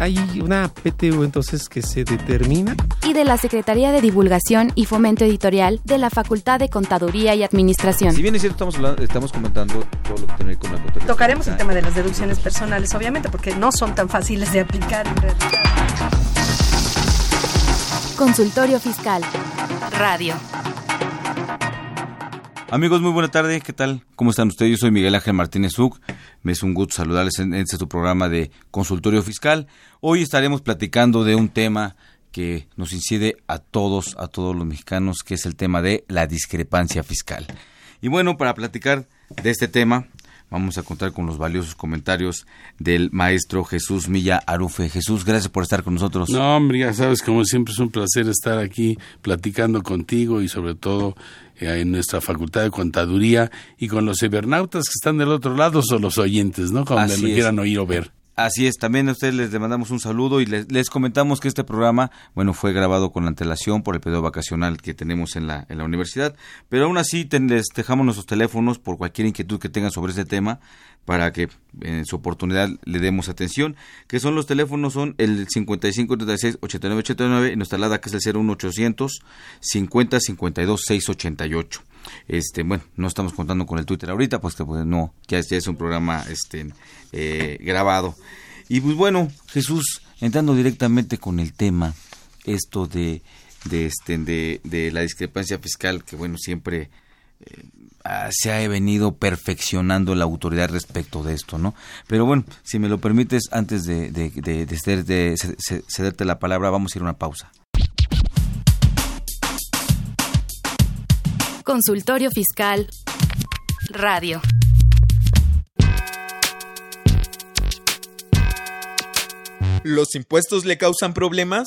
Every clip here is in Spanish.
Hay una PTU entonces que se determina. y de la Secretaría de Divulgación y Fomento Editorial de la Facultad de Contaduría y Administración. Si bien es cierto, estamos, hablando- estamos comentando todo lo que tiene que ver con la contabilidad. Tocaremos el tema de las deducciones personales, obviamente, porque no son tan fáciles de aplicar en realidad. Consultorio Fiscal. Radio. Amigos, muy buena tarde. ¿Qué tal? ¿Cómo están ustedes? Yo soy Miguel Ángel Martínez Uc. Me es un gusto saludarles en este tu programa de consultorio fiscal. Hoy estaremos platicando de un tema que nos incide a todos, a todos los mexicanos, que es el tema de la discrepancia fiscal. Y bueno, para platicar de este tema, vamos a contar con los valiosos comentarios del maestro Jesús Milla Arufe. Jesús, gracias por estar con nosotros. No, hombre, ya sabes, como siempre es un placer estar aquí platicando contigo y sobre todo eh, en nuestra facultad de contaduría y con los cibernautas que están del otro lado o los oyentes, ¿no? Así lo quieran oír o ver. Así es, también a ustedes les mandamos un saludo y les, les comentamos que este programa, bueno, fue grabado con antelación por el periodo vacacional que tenemos en la, en la universidad, pero aún así ten- les dejamos nuestros teléfonos por cualquier inquietud que tengan sobre este tema para que en su oportunidad le demos atención, que son los teléfonos, son el 5536-8989 y nuestra alada que es el 01800 50 52 688. Este, bueno, no estamos contando con el Twitter ahorita, pues que pues, no, ya, ya es un programa este eh, grabado. Y pues bueno, Jesús, entrando directamente con el tema, esto de, de este de, de la discrepancia fiscal, que bueno, siempre eh, ah, se ha venido perfeccionando la autoridad respecto de esto, ¿no? Pero bueno, si me lo permites, antes de, de, de, de ceder- de ce- ce- cederte la palabra, vamos a ir a una pausa. Consultorio Fiscal. Radio. ¿Los impuestos le causan problemas?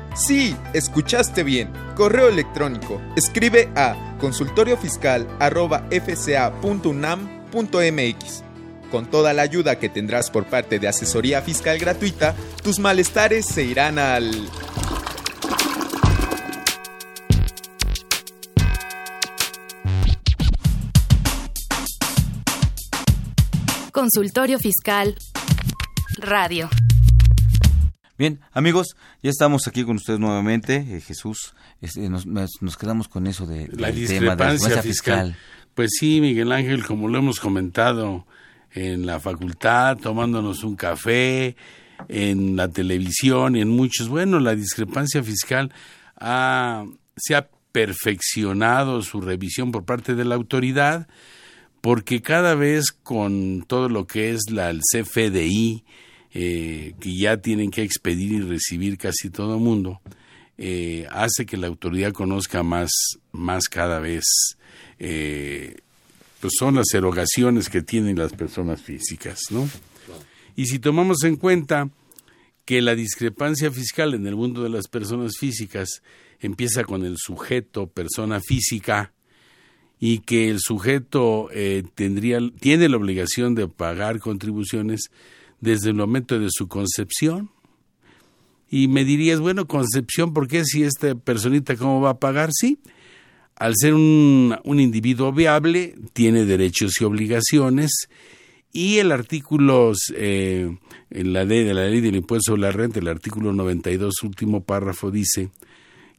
Sí, escuchaste bien. Correo electrónico. Escribe a consultoriofiscal@fca.unam.mx. Con toda la ayuda que tendrás por parte de asesoría fiscal gratuita, tus malestares se irán al Consultorio Fiscal. Radio. Bien, amigos, ya estamos aquí con ustedes nuevamente. Eh, Jesús, este, nos, nos- quedamos con eso de, La del tema de la discrepancia discrepancia fiscal. Pues sí, Miguel Ángel, como lo hemos comentado en la facultad, tomándonos un café, en la televisión y en muchos. Bueno, la discrepancia fiscal ha- se ha perfeccionado su revisión por parte de la autoridad, porque cada vez con todo lo que es la, el CFDI, eh, que ya tienen que expedir y recibir casi todo el mundo, eh, hace que la autoridad conozca más, más cada vez, eh, pues son las erogaciones que tienen las personas físicas, ¿no? Y si tomamos en cuenta que la discrepancia fiscal en el mundo de las personas físicas empieza con el sujeto persona física y que el sujeto eh, tendría tiene la obligación de pagar contribuciones desde el momento de su concepción y me dirías bueno concepción ¿por qué si esta personita cómo va a pagar? sí al ser un, un individuo viable tiene derechos y obligaciones Y el artículo, eh, en la ley de la ley del impuesto sobre la renta, el artículo 92, último párrafo, dice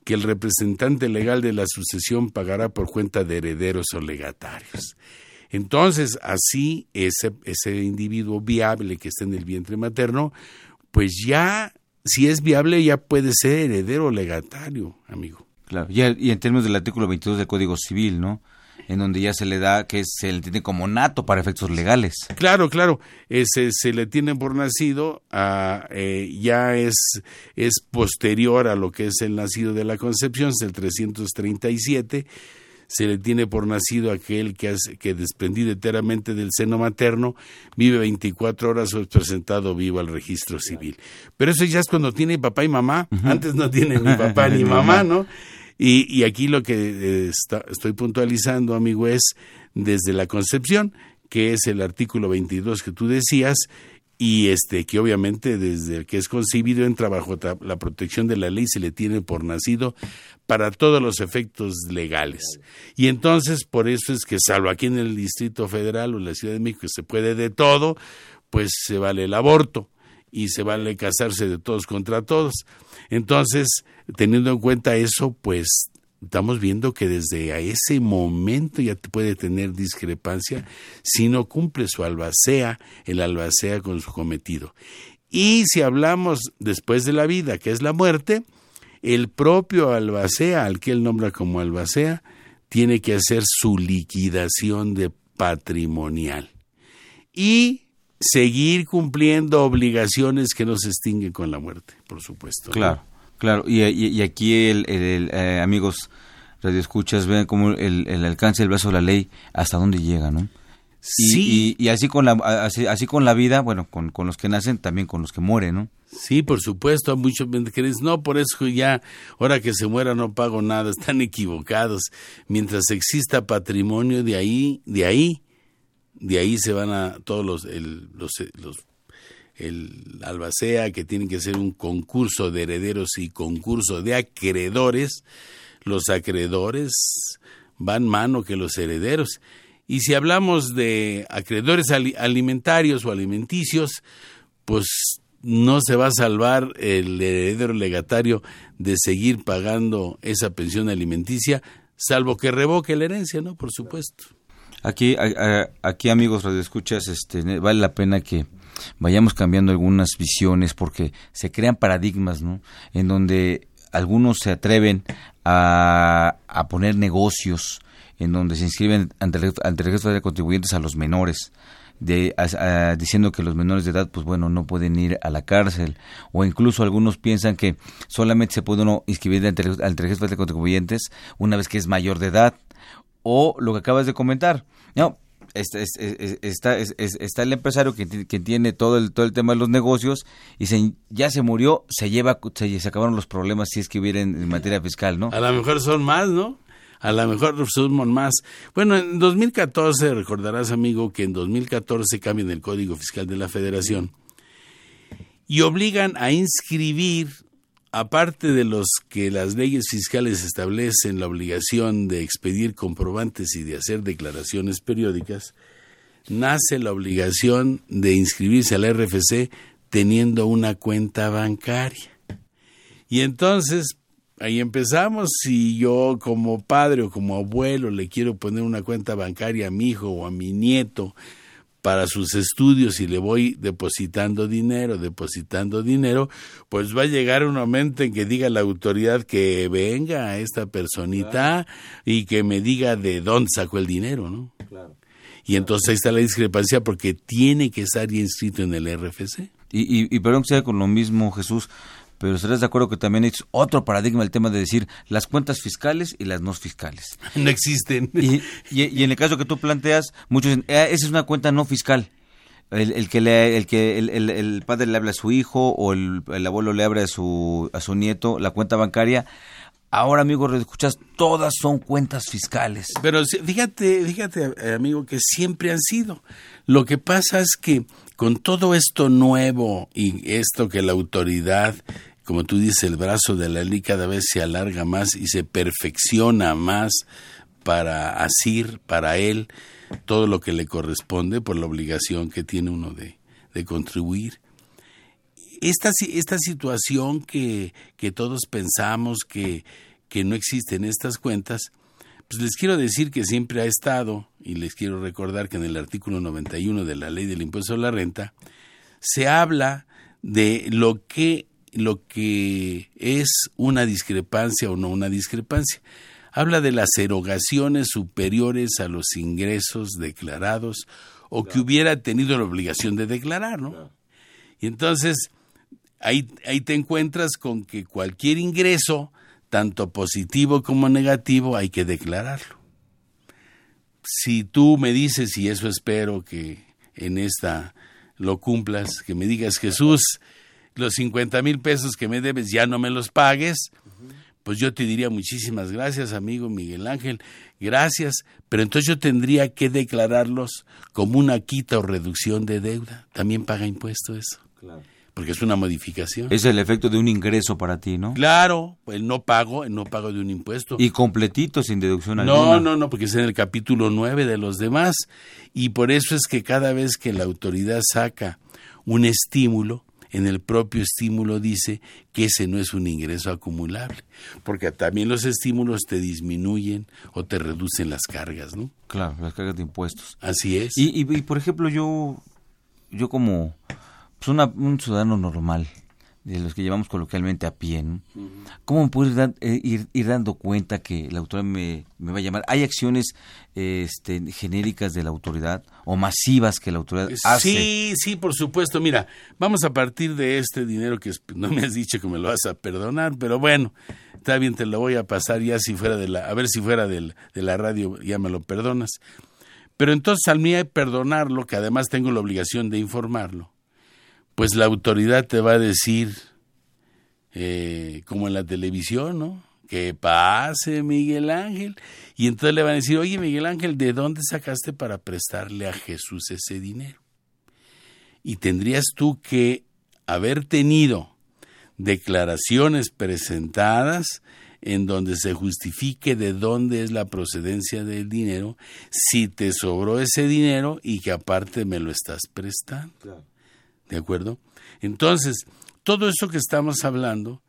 que el representante legal de la sucesión pagará por cuenta de herederos o legatarios. Entonces, así ese, ese individuo viable que está en el vientre materno, pues ya, si es viable, ya puede ser heredero legatario, amigo. Claro, y, y en términos del artículo 22 del Código Civil, ¿no? en donde ya se le da que se le tiene como nato para efectos legales. Claro, claro, ese se le tiene por nacido, a, eh, ya es, es posterior a lo que es el nacido de la concepción, es el 337, se le tiene por nacido aquel que, hace, que desprendido enteramente del seno materno, vive 24 horas o es presentado vivo al registro civil. Pero eso ya es cuando tiene papá y mamá, antes no tiene ni papá ni mamá, ¿no? Y, aquí lo que eh, estoy puntualizando, amigo, es desde la concepción, que es el artículo 22 que tú decías, y este que obviamente desde que es concebido entra bajo la protección de la ley se le tiene por nacido para todos los efectos legales. Y entonces por eso es que salvo aquí en el Distrito Federal o en la Ciudad de México se puede de todo, pues se vale el aborto y se vale casarse de todos contra todos. Entonces, teniendo en cuenta eso, pues estamos viendo que desde a ese momento ya puede tener discrepancia si no cumple su albacea, el albacea con su cometido. Y si hablamos después de la vida, que es la muerte, el propio albacea, al que él nombra como albacea, tiene que hacer su liquidación de patrimonial. Y seguir cumpliendo obligaciones que no se extinguen con la muerte, por supuesto. Claro, claro. Y, y, aquí, el, el, eh, amigos radioescuchas, vean cómo el, el, alcance del brazo de la ley, hasta dónde llega, ¿no? Sí. Y, así, con la, así, así, con la vida, bueno, con, con, los que nacen, también con los que mueren, ¿no? Sí, por supuesto, muchos que dicen, no, por eso ya, ahora que se muera no pago nada, están equivocados. Mientras exista patrimonio de ahí, de ahí, de ahí se van a todos los, el, los, los el albacea que tiene que ser un concurso de herederos y concurso de acreedores, los acreedores van mano que los herederos. Y si hablamos de acreedores alimentarios o alimenticios, pues no se va a salvar el heredero legatario de seguir pagando esa pensión alimenticia, salvo que revoque la herencia, ¿no? Por supuesto. Aquí, aquí amigos radioescuchas, este, vale la pena que vayamos cambiando algunas visiones porque se crean paradigmas, ¿no? En donde algunos se atreven a, a poner negocios, en donde se inscriben ante el, registro de contribuyentes a los menores, de, diciendo que los menores de edad, pues bueno, no pueden ir a la cárcel, o incluso algunos piensan que solamente se puede uno inscribir ante ante el registro de contribuyentes una vez que es mayor de edad, o lo que acabas de comentar. No, está, está, el empresario que, tiene todo el, todo el tema de los negocios y se, ya se murió, se lleva, se, se acabaron los problemas si es que hubiera en, materia fiscal, ¿no? A lo mejor son más, ¿no? A lo mejor son más. Bueno, en 2014, recordarás, amigo, que en 2014 cambian el Código Fiscal de la Federación y obligan a inscribir aparte de los que las leyes fiscales establecen la obligación de expedir comprobantes y de hacer declaraciones periódicas, nace la obligación de inscribirse al RFC teniendo una cuenta bancaria. Y entonces, ahí empezamos, si yo como padre o como abuelo le quiero poner una cuenta bancaria a mi hijo o a mi nieto, para sus estudios y le voy depositando dinero, depositando dinero, pues va a llegar un momento en que diga la autoridad que venga a esta personita y que me diga de dónde sacó el dinero, ¿no? Claro. Y entonces ahí está la discrepancia porque tiene que estar inscrito en el RFC. Y, y, y perdón que sea con lo mismo, Jesús, pero estarás de acuerdo que también es otro paradigma el tema de decir las cuentas fiscales y las no fiscales. No existen. Y, y, en el caso que tú planteas, muchos dicen, ah, esa es una cuenta no fiscal. El, el que, le, el, que el, el, padre le habla a su hijo o el, abuelo le abre a su, a su nieto la cuenta bancaria. Ahora, amigo, escuchas, todas son cuentas fiscales. Pero fíjate, fíjate, eh, amigo, que siempre han sido. Lo que pasa es que con todo esto nuevo y esto que la autoridad como tú dices, el brazo de la ley cada vez se alarga más y se perfecciona más para Asir, para él, todo lo que le corresponde por la obligación que tiene uno de, de contribuir. Esta, esta situación que, que todos pensamos que, que no existen estas cuentas, pues les quiero decir que siempre ha estado, y les quiero recordar que en el artículo 91 de la ley del impuesto a la renta, se habla de lo que, lo que es una discrepancia o no una discrepancia. Habla de las erogaciones superiores a los ingresos declarados o que hubiera tenido la obligación de declarar, ¿no? Y entonces ahí, ahí te encuentras con que cualquier ingreso, tanto positivo como negativo, hay que declararlo. Si tú me dices, y eso espero que en esta lo cumplas, que me digas, Jesús, los 50 mil pesos que me debes ya no me los pagues, pues yo te diría muchísimas gracias, amigo Miguel Ángel, gracias, pero entonces yo tendría que declararlos como una quita o reducción de deuda. También paga impuesto eso. Claro. Porque es una modificación. Es el efecto de un ingreso para ti, ¿no? Claro, el no pago, el no pago de un impuesto. Y completito, sin deducción no, alguna. No, no, no, porque es en el capítulo 9 de los demás. Y por eso es que cada vez que la autoridad saca un estímulo, en el propio estímulo dice que ese no es un ingreso acumulable, porque también los estímulos te disminuyen o te reducen las cargas, ¿no? Claro, las cargas de impuestos. Así es. Y, y, y por ejemplo, yo, yo como pues una, un ciudadano normal, de los que llevamos coloquialmente a pie, ¿no? Uh -huh. ¿cómo me puedo ir, eh, ir, ir, dando cuenta que la autoridad me, me, va a llamar? ¿Hay acciones este, genéricas de la autoridad o masivas que la autoridad hace? Sí, sí, por supuesto. Mira, vamos a partir de este dinero que no me has dicho que me lo vas a perdonar, pero bueno, está bien, te lo voy a pasar ya si fuera de la, a ver si fuera del, de la radio ya me lo perdonas. Pero entonces al mí hay perdonarlo, que además tengo la obligación de informarlo pues la autoridad te va a decir, eh, como en la televisión, ¿no? Que pase, Miguel Ángel. Y entonces le van a decir, oye, Miguel Ángel, ¿de dónde sacaste para prestarle a Jesús ese dinero? Y tendrías tú que haber tenido declaraciones presentadas en donde se justifique de dónde es la procedencia del dinero, si te sobró ese dinero y que aparte me lo estás prestando. Claro. ¿De acuerdo? Entonces, todo eso que estamos hablando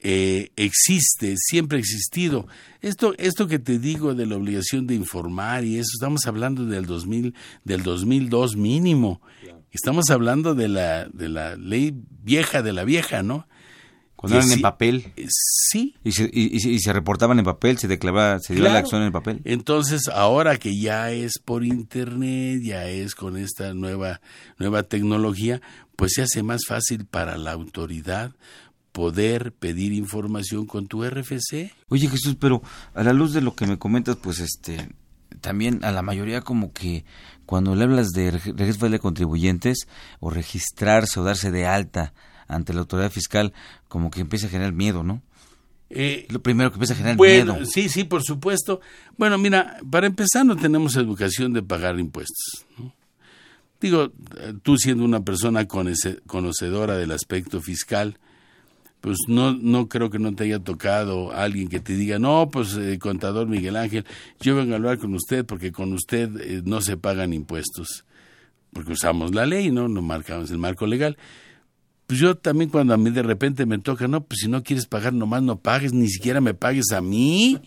eh, existe, siempre ha existido. Esto, esto que te digo de la obligación de informar y eso, estamos hablando del 2000, del 2002 mínimo. Estamos hablando de la, de la ley vieja, de la vieja, ¿no? Cuando eran sí, en papel. Sí. Y se, y, y se, reportaban en papel, se declaraba, se dio claro. la acción en papel. Entonces, ahora que ya es por internet, ya es con esta nueva, nueva tecnología, pues se hace más fácil para la autoridad poder pedir información con tu RFC. Oye Jesús, pero a la luz de lo que me comentas, pues este también a la mayoría como que cuando le hablas de registro de contribuyentes o registrarse o darse de alta ante la autoridad fiscal, como que empieza a generar miedo, ¿no? Eh, lo primero que empieza a generar bueno, miedo. Sí, sí, por supuesto. Bueno, mira, para empezar no tenemos educación de pagar impuestos. ¿no? Digo, tú siendo una persona conocedora del aspecto fiscal, pues no, no creo que no te haya tocado alguien que te diga, no, pues eh, contador Miguel Ángel, yo vengo a hablar con usted porque con usted eh, no se pagan impuestos, porque usamos la ley, ¿no? No marcamos el marco legal. Pues yo también cuando a mí de repente me toca, no, pues si no quieres pagar, nomás no pagues, ni siquiera me pagues a mí.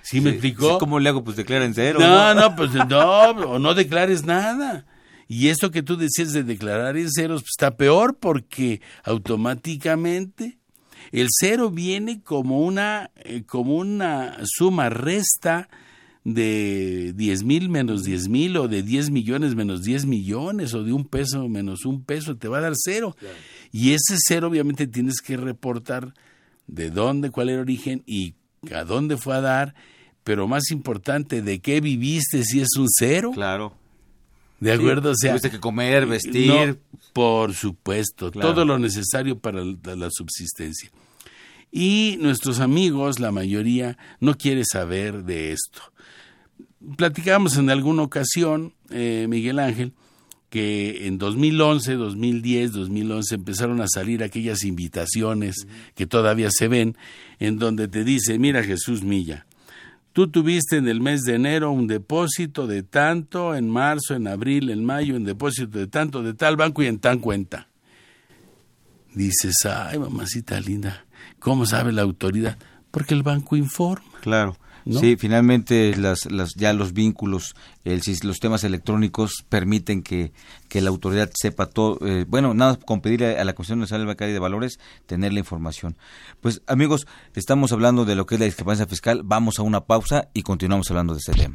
¿Sí, me explicó? ¿Cómo le hago? Pues declara en cero. No, no, no pues no, o no declares nada. Y esto que tú decías de declarar en ceros pues está peor porque automáticamente el cero viene como una, eh, como una suma resta de 10 mil menos 10 mil o de 10 millones menos 10 millones o de un peso menos un peso, te va a dar cero. Claro. Y ese cero obviamente tienes que reportar de dónde, cuál era el origen y a dónde fue a dar, pero más importante, de qué viviste si es un cero. Claro. ¿De acuerdo? Sí, o sea, tuviste que comer, vestir. No, por supuesto, claro. todo lo necesario para la, la, subsistencia. Y nuestros amigos, la mayoría, no quiere saber de esto. Platicamos en alguna ocasión, eh, Miguel Ángel, que en 2011, 2010, 2011 empezaron a salir aquellas invitaciones que todavía se ven, en donde te dice, mira Jesús Milla, Tú tuviste en el mes de enero un depósito de tanto, en marzo, en abril, en mayo, un depósito de tanto, de tal banco y en tan cuenta. Dices, ay, mamacita linda, ¿cómo sabe la autoridad? Porque el banco informa. Claro. Sí, finalmente las, las, ya los vínculos, el, los temas electrónicos permiten que, que la autoridad sepa todo. Eh, bueno, nada con pedirle a la Comisión Nacional Bancaria de Valores tener la información. Pues amigos, estamos hablando de lo que es la discrepancia fiscal. Vamos a una pausa y continuamos hablando de este tema.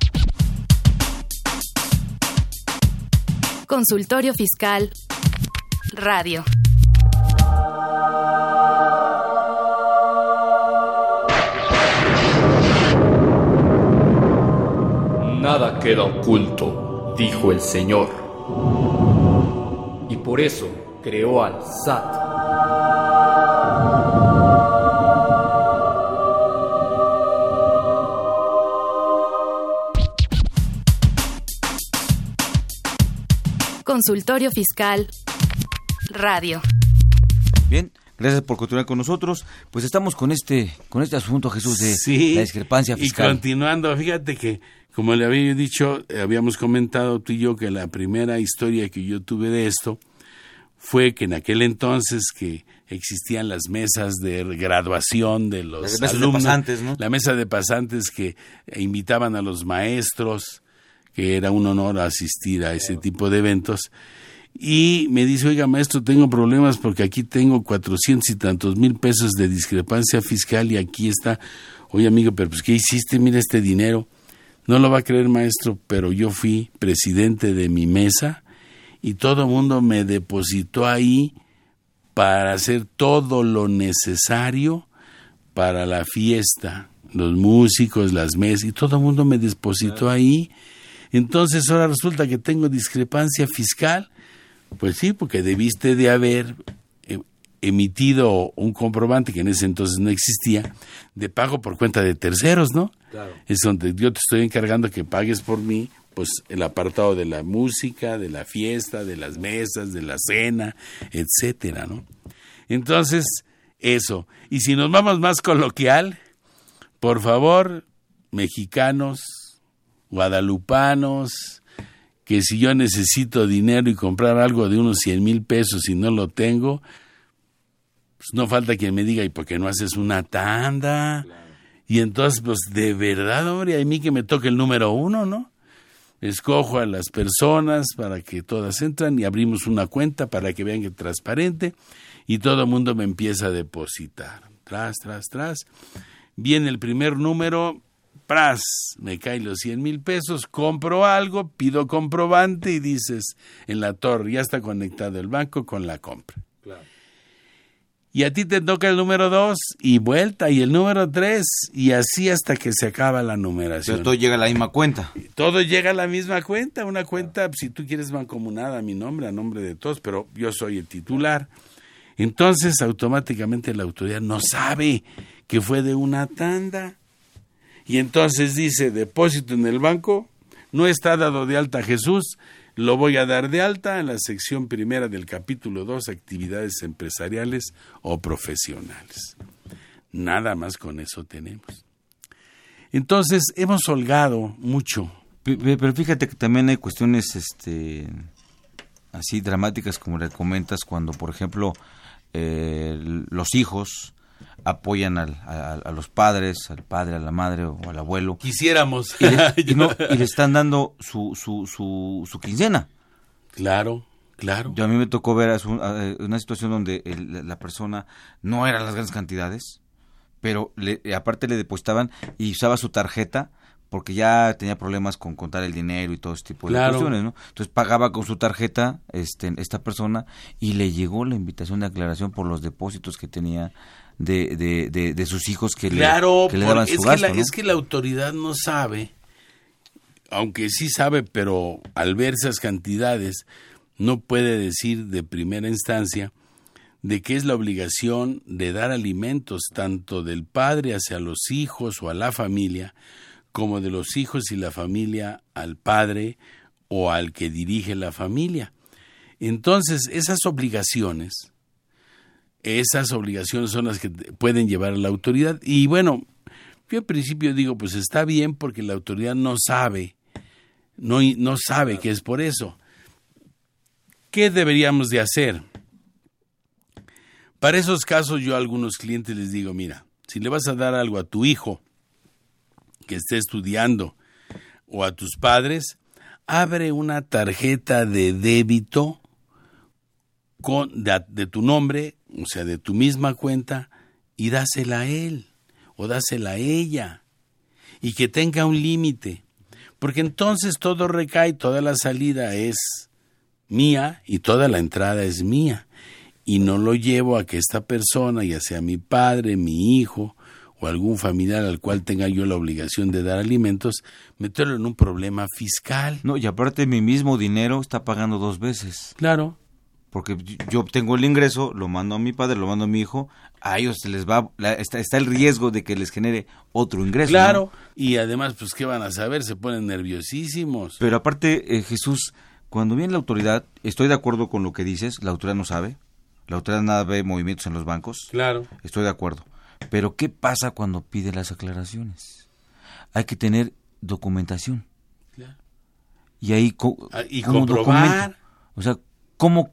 Consultorio Fiscal Radio. Nada queda oculto, dijo el Señor. Y por eso creó al SAT. Consultorio Fiscal Radio. Bien, Gracias por continuar con nosotros. Pues estamos con este con este asunto, Jesús, de la discrepancia fiscal. Y continuando, fíjate que, como le había dicho, eh, habíamos comentado tú y yo que la primera historia que yo tuve de esto fue que en aquel entonces que existían las mesas de graduación de los alumnos, la mesa de pasantes que invitaban a los maestros, que era un honor asistir a ese tipo de eventos y me dice, oiga maestro, tengo problemas porque aquí tengo cuatrocientos y tantos mil pesos de discrepancia fiscal y aquí está, oye amigo, pero pues ¿qué hiciste? Mira este dinero. No lo va a creer maestro, pero yo fui presidente de mi mesa y todo el mundo me depositó ahí para hacer todo lo necesario para la fiesta, los músicos, las mesas, y todo el mundo me depositó ahí. Entonces ahora resulta que tengo discrepancia fiscal. Pues sí, porque debiste de haber eh, emitido un comprobante que en ese entonces no existía de pago por cuenta de terceros, ¿no? Claro. Es donde yo te estoy encargando que pagues por mí, pues el apartado de la música, de la fiesta, de las mesas, de la cena, etcétera, ¿no? Entonces, eso. Y si nos vamos más coloquial, por favor, mexicanos, guadalupanos, que si yo necesito dinero y comprar algo de unos 100 mil pesos y no lo tengo, pues no falta quien me diga, ¿y por qué no haces una tanda? Y entonces, pues de verdad, hombre, a mí que me toque el número uno, ¿no? Escojo a las personas para que todas entran y abrimos una cuenta para que vean que es transparente y todo el mundo me empieza a depositar. Tras, tras, tras. Viene el primer número, pras, me caen los 100 mil pesos, compro algo, pido comprobante y dices en la torre, ya está conectado el banco con la compra. Y a ti te toca el número 2 y vuelta, y el número 3, y así hasta que se acaba la numeración. Pero todo llega a la misma cuenta. Todo llega a la misma cuenta, una cuenta, si tú quieres mancomunada a mi nombre, a nombre de todos, pero yo soy el titular. Entonces automáticamente la autoridad no sabe que fue de una tanda y entonces dice, depósito en el banco, no está dado de alta Jesús, lo voy a dar de alta en la sección primera del capítulo 2, actividades empresariales o profesionales. Nada más con eso tenemos. Entonces, hemos holgado mucho. Pero fíjate que también hay cuestiones este, así dramáticas como le comentas cuando, por ejemplo, eh, los hijos apoyan al, a, los padres, al padre, a la madre o al abuelo. Quisiéramos. Y le, están dando su, su, su, su, quincena. Claro, claro. Yo a mí me tocó ver una situación donde la persona no eran las grandes cantidades, pero le, aparte le depositaban y usaba su tarjeta porque ya tenía problemas con contar el dinero y todo ese tipo de cuestiones, ¿no? Entonces pagaba con su tarjeta este, esta persona y le llegó la invitación de aclaración por los depósitos que tenía de, de, de, sus hijos que, le, que le daban su es gasto, que la, Es que la autoridad no sabe, aunque sí sabe, pero al ver esas cantidades no puede decir de primera instancia de que es la obligación de dar alimentos tanto del padre hacia los hijos o a la familia, como de los hijos y la familia al padre o al que dirige la familia. Entonces, esas obligaciones esas obligaciones son las que pueden llevar a la autoridad. Y bueno, Yo al principio digo, pues está bien porque la autoridad no sabe, no, no sabe que es por eso. ¿Qué deberíamos de hacer? Para esos casos yo a algunos clientes les digo, mira, si le vas a dar algo a tu hijo que esté estudiando o a tus padres, abre una tarjeta de débito con, de, de, tu nombre, o sea, de tu misma cuenta, y dásela a él o dásela a ella. Y que tenga un límite. Porque entonces todo recae, toda la salida es mía y toda la entrada es mía. Y no lo llevo a que esta persona, ya sea mi padre, mi hijo o algún familiar al cual tenga yo la obligación de dar alimentos, meterlo en un problema fiscal. No, y aparte mi mismo dinero está pagando dos veces. Claro. Porque yo obtengo el ingreso, lo mando a mi padre, lo mando a mi hijo, a ellos se les va, está, está el riesgo de que les genere otro ingreso. Claro, ¿no? y además, pues, ¿qué van a saber? Se ponen nerviosísimos. Pero aparte, eh, Jesús, cuando viene la autoridad, estoy de acuerdo con lo que dices, la autoridad no sabe, la autoridad nada ve movimientos en los bancos. Claro. Estoy de acuerdo. Pero ¿qué pasa cuando pide las aclaraciones? Hay que tener documentación. Claro. Y ahí co Ah, y ¿cómo comprobar. documento? O sea, ¿cómo,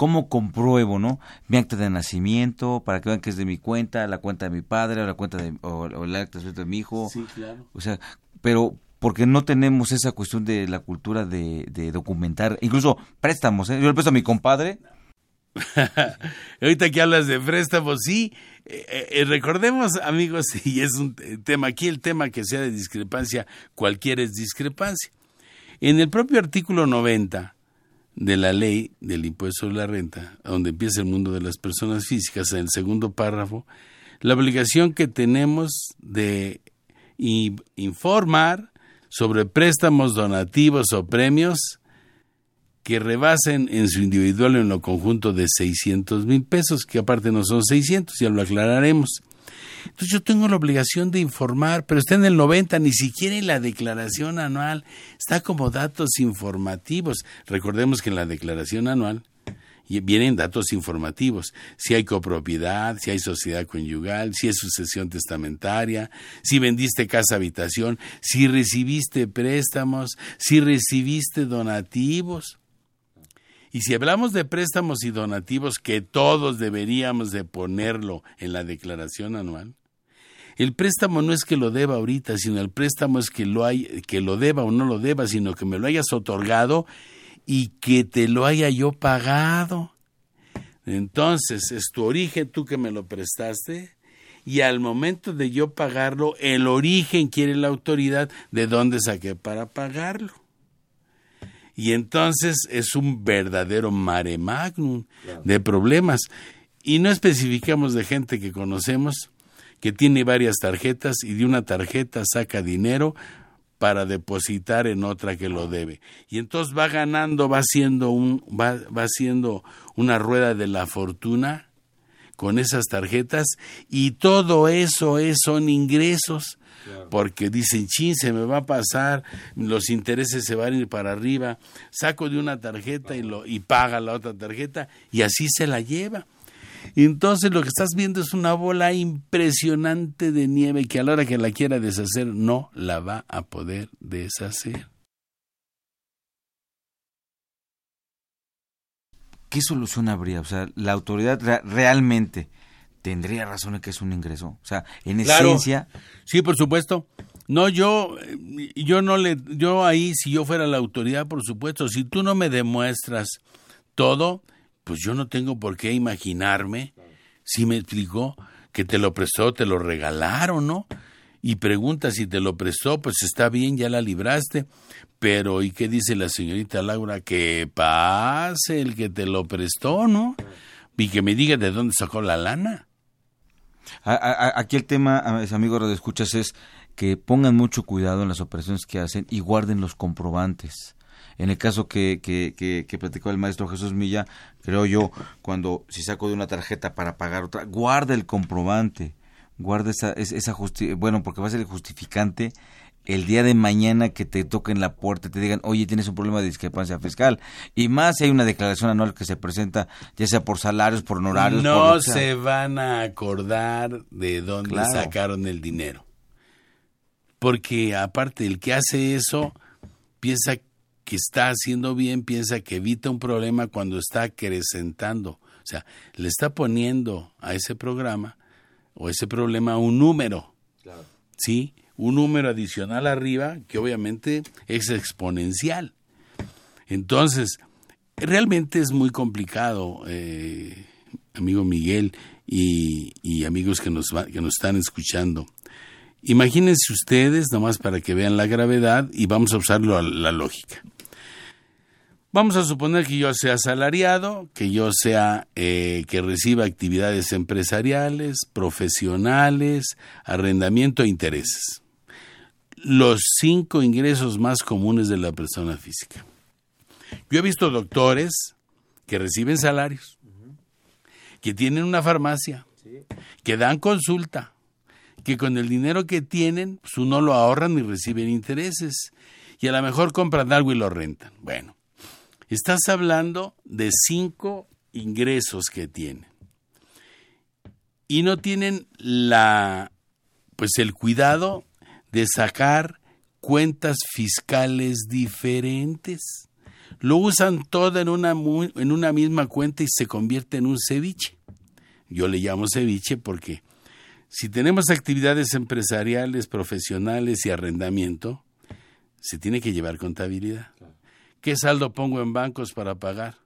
¿cómo compruebo, no? Mi acta de nacimiento, para que vean que es de mi cuenta, la cuenta de mi padre, o la cuenta de, o, o el acta de nacimiento de mi hijo. Sí, claro. O sea, pero porque no tenemos esa cuestión de la cultura de, de documentar, incluso préstamos, ¿eh? Yo le presto a mi compadre, Ahorita que hablas de préstamos, sí, eh, eh, recordemos amigos, y es un tema, aquí el tema que sea de discrepancia, cualquiera es discrepancia. En el propio artículo 90 de la ley del impuesto sobre la renta, donde empieza el mundo de las personas físicas, en el segundo párrafo, la obligación que tenemos de informar sobre préstamos donativos o premios que rebasen en su individual en lo conjunto de 600 mil pesos, que aparte no son 600, ya lo aclararemos. Entonces yo tengo la obligación de informar, pero está en el 90, ni siquiera en la declaración anual, está como datos informativos. Recordemos que en la declaración anual vienen datos informativos, si hay copropiedad, si hay sociedad conyugal, si es sucesión testamentaria, si vendiste casa habitación, si recibiste préstamos, si recibiste donativos. Y si hablamos de préstamos y donativos, que todos deberíamos de ponerlo en la declaración anual, el préstamo no es que lo deba ahorita, sino el préstamo es que lo, hay, que lo deba o no lo deba, sino que me lo hayas otorgado y que te lo haya yo pagado. Entonces, es tu origen tú que me lo prestaste y al momento de yo pagarlo, el origen quiere la autoridad de dónde saqué para pagarlo. Y entonces es un verdadero mare magnum de problemas. Y no especificamos de gente que conocemos que tiene varias tarjetas y de una tarjeta saca dinero para depositar en otra que lo debe. Y entonces va ganando, va haciendo un va, va haciendo una rueda de la fortuna con esas tarjetas y todo eso es, son ingresos porque dicen, chin, se me va a pasar, los intereses se van a ir para arriba, saco de una tarjeta y, lo, y paga la otra tarjeta y así se la lleva. Y entonces lo que estás viendo es una bola impresionante de nieve que a la hora que la quiera deshacer no la va a poder deshacer. ¿qué solución habría? O sea, la autoridad re- realmente tendría razón en que es un ingreso. O sea, en Claro. esencia, Sí, por supuesto. No, yo, eh, yo no le, yo ahí, si yo fuera la autoridad, por supuesto, si tú no me demuestras todo, pues yo no tengo por qué imaginarme, si me explicó, que te lo prestó, te lo regalaron, ¿no? Y pregunta si te lo prestó, pues está bien, ya la libraste. Pero, ¿y qué dice la señorita Laura? Que pase el que te lo prestó, ¿no? Y que me diga de dónde sacó la lana. A- a- aquí el tema, amigos de escuchas, es que pongan mucho cuidado en las operaciones que hacen y guarden los comprobantes. En el caso que, que, que, que platicó el maestro Jesús Milla, creo yo, cuando si saco de una tarjeta para pagar otra, guarda el comprobante, guarda esa, es- esa justi bueno, porque va a ser el justificante el día de mañana que te toquen la puerta y te digan, oye, tienes un problema de discrepancia fiscal. Y más si hay una declaración anual que se presenta, ya sea por salarios, por honorarios. No se van a acordar de dónde Claro. sacaron el dinero. porque aparte el que hace eso piensa que está haciendo bien, piensa que evita un problema cuando está acrecentando. O sea, le está poniendo a ese programa o ese problema un número. ¿Sí? Un número adicional arriba que obviamente es exponencial. Entonces, realmente es muy complicado, eh, amigo Miguel y, amigos que nos, que nos están escuchando. Imagínense ustedes, nomás para que vean la gravedad, y vamos a usar la, la lógica. Vamos a suponer que yo sea asalariado, que yo sea eh, que reciba actividades empresariales, profesionales, arrendamiento e intereses. Los cinco ingresos más comunes de la persona física. Yo he visto doctores que reciben salarios, que tienen una farmacia, que dan consulta, que con el dinero que tienen, pues uno lo ahorran y reciben intereses, y a lo mejor compran algo y lo rentan. Bueno, estás hablando de cinco ingresos que tienen. Y no tienen la pues el cuidado de sacar cuentas fiscales diferentes. Lo usan todo en una, en una misma cuenta y se convierte en un ceviche. Yo le llamo ceviche porque si tenemos actividades empresariales, profesionales y arrendamiento, se tiene que llevar contabilidad. ¿Qué saldo pongo en bancos para pagar?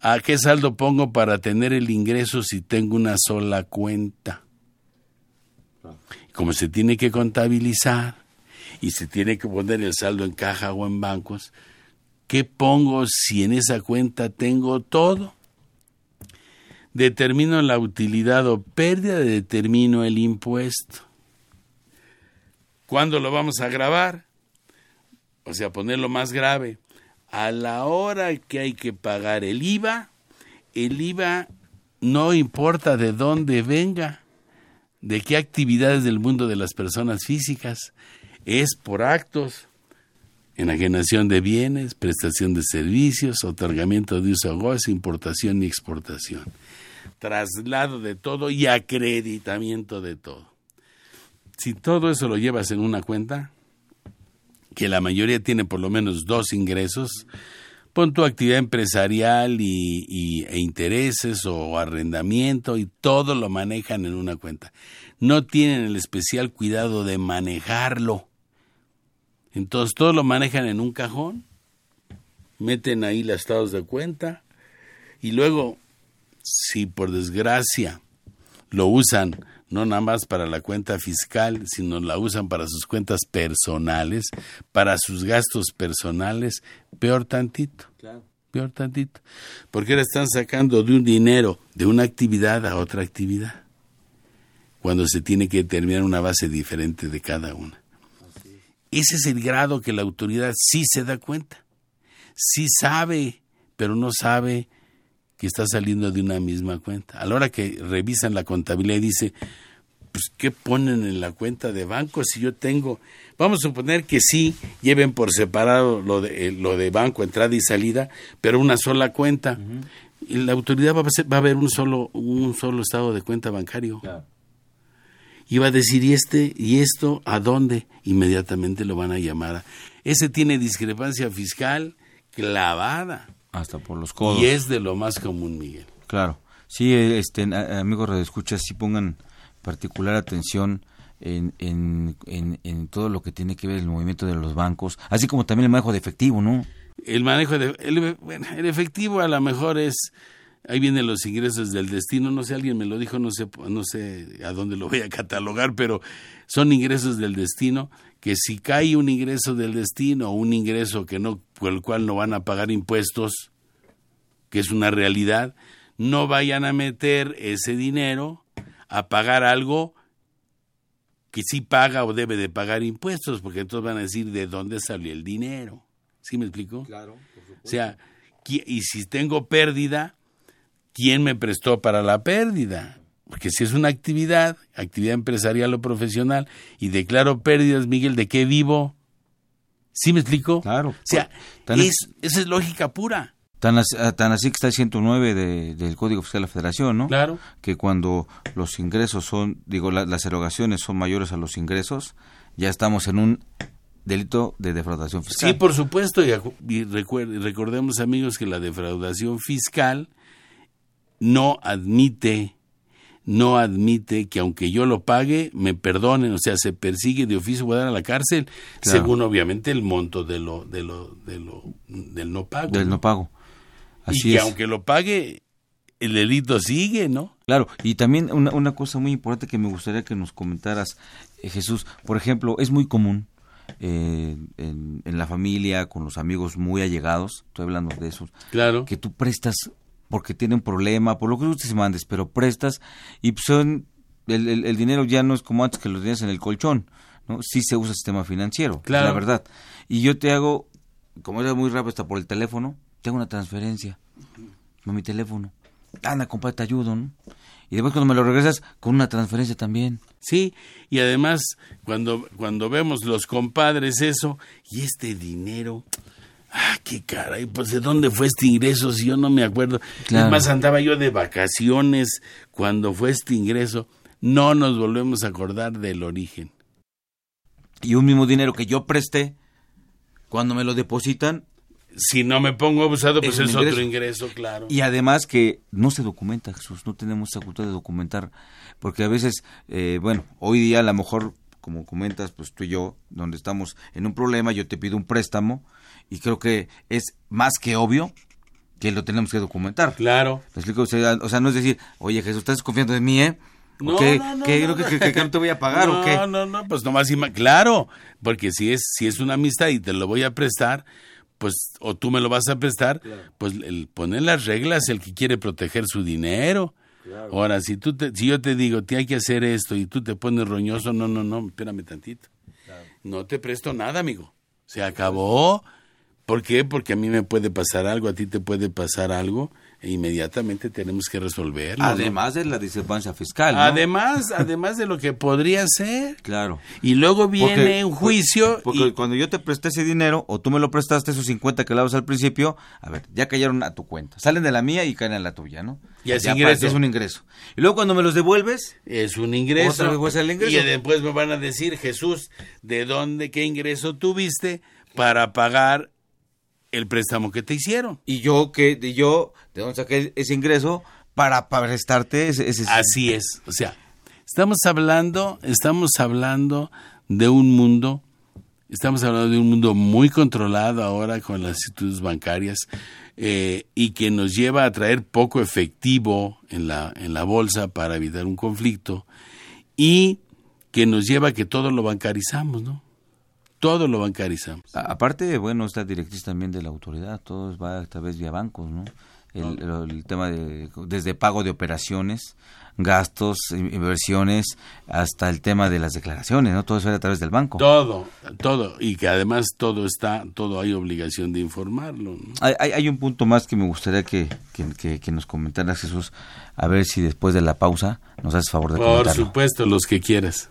¿A qué saldo pongo para tener el ingreso si tengo una sola cuenta? Como se tiene que contabilizar y se tiene que poner el saldo en caja o en bancos, ¿qué pongo si en esa cuenta tengo todo? Determino la utilidad o pérdida, determino el impuesto. ¿Cuándo lo vamos a grabar? O sea, ponerlo más grave. A la hora que hay que pagar el IVA, el IVA no importa de dónde venga, de qué actividades del mundo de las personas físicas, es por actos, enajenación de bienes, prestación de servicios, otorgamiento de uso a goce, importación y exportación, traslado de todo y acreditamiento de todo. Si todo eso lo llevas en una cuenta, que la mayoría tiene por lo menos dos ingresos, pon tu actividad empresarial y, e intereses o arrendamiento y todo lo manejan en una cuenta. No tienen el especial cuidado de manejarlo. Entonces todo lo manejan en un cajón, meten ahí los estados de cuenta y luego, si por desgracia lo usan no nada más para la cuenta fiscal, sino la usan para sus cuentas personales, para sus gastos personales, peor tantito. Peor tantito. Porque ahora están sacando de un dinero de una actividad a otra actividad. Cuando se tiene que determinar una base diferente de cada una. Ese es el grado que la autoridad sí se da cuenta. Sí sabe, pero no sabe que está saliendo de una misma cuenta. A la hora que revisan la contabilidad y dice, pues, ¿qué ponen en la cuenta de banco si yo tengo? Vamos a suponer que sí lleven por separado lo de, eh, lo de banco, entrada y salida, pero una sola cuenta. Y la autoridad va a, ser- va a ver un solo, un solo estado de cuenta bancario. Y va a decir, ¿y este y esto a dónde? Inmediatamente lo van a llamar. a- Ese tiene discrepancia fiscal clavada. Hasta por los codos. Y es de lo más común, Miguel. Claro. Sí, este, amigos radioescuchas, sí pongan particular atención en, en, en, en todo lo que tiene que ver el movimiento de los bancos, así como también el manejo de efectivo, ¿no? El manejo de el, bueno, el efectivo a lo mejor es ahí vienen los ingresos del destino, no sé, alguien me lo dijo, no sé no sé a dónde lo voy a catalogar, pero son ingresos del destino que si cae un ingreso del destino un ingreso que no por el cual no van a pagar impuestos, que es una realidad, no vayan a meter ese dinero a pagar algo que sí paga o debe de pagar impuestos, porque entonces van a decir de dónde salió el dinero. ¿Sí me explico? Claro. O sea, y si tengo pérdida, ¿quién me prestó para la pérdida? Porque si es una actividad, actividad empresarial o profesional, y declaro pérdidas, Miguel, ¿de qué vivo? ¿Sí me explico? Claro. O sea, Tan- es, esa es lógica pura. Tan, ah, tan así que está el 109 de- del Código Fiscal de la Federación, ¿no? Claro. Que cuando los ingresos son, digo, la- las erogaciones son mayores a los ingresos, ya estamos en un delito de defraudación fiscal. Sí, por supuesto, y, y recordemos amigos que la defraudación fiscal no admite, no admite que aunque yo lo pague, me perdonen, o sea, se persigue de oficio, voy a dar a la cárcel, Claro. según obviamente el monto de lo, de lo, de lo, del no pago. Del ¿no? pago. Así y que es. aunque lo pague, el delito sigue, ¿no? Claro, y también una, una cosa muy importante que me gustaría que nos comentaras, eh, Jesús, por ejemplo, es muy común eh, en, en la familia, con los amigos muy allegados, estoy hablando de esos, Claro. que tú prestas porque tienen un problema, por lo que tú te mandes, pero prestas y pues, son, el, el- el dinero ya no es como antes que lo tenías en el colchón, ¿no? Sí se usa sistema financiero, Claro. la verdad. Y yo te hago, como era muy rápido hasta por el teléfono, te hago una transferencia a mi teléfono. Anda, compadre, te ayudo, ¿no? Y después cuando me lo regresas, con una transferencia también. Sí, y además cuando, cuando vemos los compadres eso, y este dinero, ah, qué caray, pues de dónde fue este ingreso si yo no me acuerdo. Claro. Es más, andaba yo de vacaciones cuando fue este ingreso, no nos volvemos a acordar del origen. Y un mismo dinero que yo presté, cuando me lo depositan, Si no me pongo abusado, pues Es otro ingreso. ingreso, claro. Y además que no se documenta, Jesús, no tenemos esa cultura de documentar, porque a veces, eh, bueno, hoy día a lo mejor, como comentas, pues tú y yo, donde estamos en un problema, yo te pido un préstamo y creo que es más que obvio que lo tenemos que documentar. Claro. ¿Me explico? O sea, o sea, no es decir, oye Jesús, estás confiando en mí, ¿eh? ¿O No, qué, no, no, no, que, no. que- que no te voy a pagar no, o qué? No, no, pues nomás, claro, porque si es, si es una amistad y te lo voy a prestar, pues, o tú me lo vas a prestar, pues el poner las reglas, el que quiere proteger su dinero. Ahora, si tú te, si yo te digo, te hay que hacer esto y tú te pones roñoso, no, no, no, espérame tantito. No te presto nada, amigo. Se acabó. ¿Por qué? Porque a mí me puede pasar algo, a ti te puede pasar algo, e inmediatamente tenemos que resolverlo. ¿no? Además de la discrepancia fiscal, ¿no? Además, además de lo que podría ser. Claro. Y luego viene Porque- un juicio. Porque y- cuando yo te presté ese dinero, o tú me lo prestaste, esos 50 que dabas al principio, a ver, ya cayeron a tu cuenta. Salen de la mía y caen a la tuya, ¿no? Es para ingreso. Es un ingreso. Y luego cuando me los devuelves, es un ingreso. Otra vez el ingreso. Y después me van a decir, Jesús, ¿de dónde, qué ingreso tuviste para pagar el préstamo que te hicieron? y yo, que y yo ¿de dónde saqué ese ingreso para, para prestarte ese, ese- Así es. O sea, estamos hablando, estamos hablando de un mundo, estamos hablando de un mundo muy controlado ahora con las instituciones bancarias eh, y que nos lleva a traer poco efectivo en la, en la bolsa para evitar un conflicto y que nos lleva a que todo lo bancarizamos, ¿no? Todo lo bancarizamos. A- Aparte, bueno, esta directriz también de la autoridad, todo va a través vía bancos, ¿no? El, el- el tema de, desde pago de operaciones, gastos, in- inversiones, hasta el tema de las declaraciones, ¿no? Todo eso era a través del banco. Todo, todo. Y que además todo está, todo hay obligación de informarlo, ¿no? Hay, hay- hay un punto más que me gustaría que, que, que- que nos comentaras, Jesús, a ver si después de la pausa nos haces favor de Por comentarlo. supuesto, los que quieras.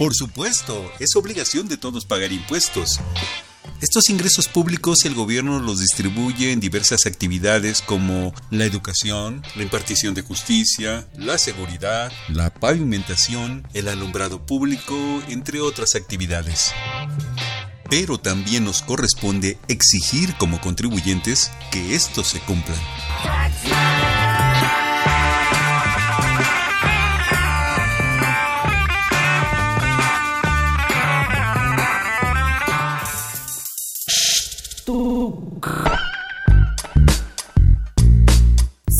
Por supuesto, es obligación de todos pagar impuestos. Estos ingresos públicos el gobierno los distribuye en diversas actividades como la educación, la impartición de justicia, la seguridad, la pavimentación, el alumbrado público, entre otras actividades. Pero también nos corresponde exigir como contribuyentes que estos se cumplan.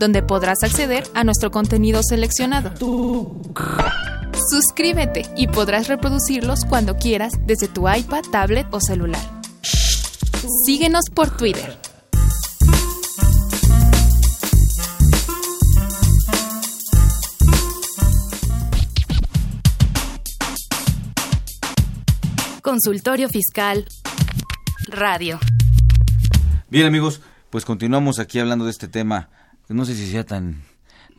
donde podrás acceder a nuestro contenido seleccionado. Suscríbete y podrás reproducirlos cuando quieras desde tu iPad, tablet o celular. Síguenos por Twitter. Consultorio Fiscal Radio. Bien amigos, pues continuamos aquí hablando de este tema. No sé si sea tan,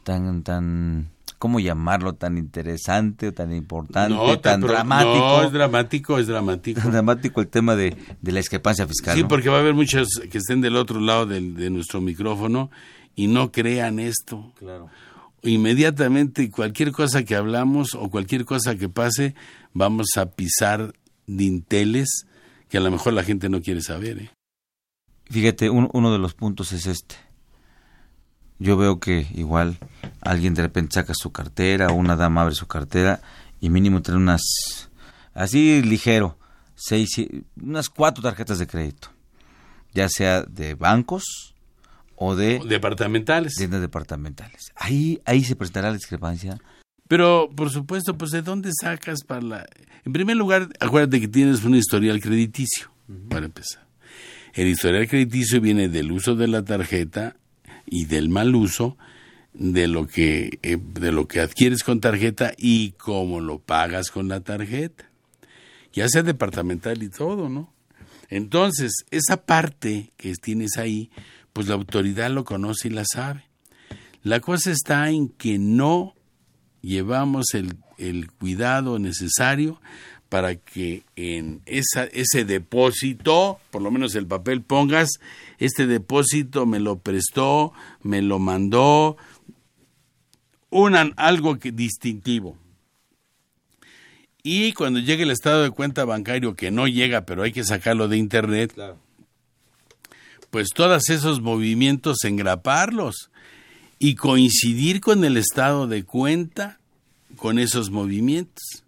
tan, tan ¿cómo llamarlo? Tan interesante o tan importante, tan, dramático. No, es dramático, es dramático. dramático el tema de, la discrepancia fiscal. Sí, porque va a haber muchos que estén del otro lado de, nuestro micrófono y no crean esto. Claro. Inmediatamente cualquier cosa que hablamos o cualquier cosa que pase, vamos a pisar dinteles que a lo mejor la gente no quiere saber. ¿eh? Fíjate, uno de los puntos es este yo veo que igual alguien de repente saca su cartera o una dama abre su cartera y mínimo tiene unas, así ligero, seis, unas cuatro tarjetas de crédito, ya sea de bancos o de... Departamentales. Tiendas departamentales. Ahí, ahí se prestará la discrepancia. Pero, por supuesto, pues ¿de dónde sacas para la...? En primer lugar, acuérdate que tienes un historial crediticio, para empezar. El historial crediticio viene del uso de la tarjeta y del mal uso de lo que eh, de lo que adquieres con tarjeta y cómo lo pagas con la tarjeta. Ya sea departamental y todo no entonces esa parte que tienes ahí pues la autoridad lo conoce y la sabe. La cosa está en que no llevamos el, el cuidado necesario para que en esa, ese depósito, por lo menos el papel, pongas, este depósito me lo prestó, me lo mandó, unan algo que, distintivo. Y cuando llegue el estado de cuenta bancario, que no llega, pero hay que sacarlo de internet, pues todos esos movimientos engraparlos y coincidir con el estado de cuenta con esos movimientos.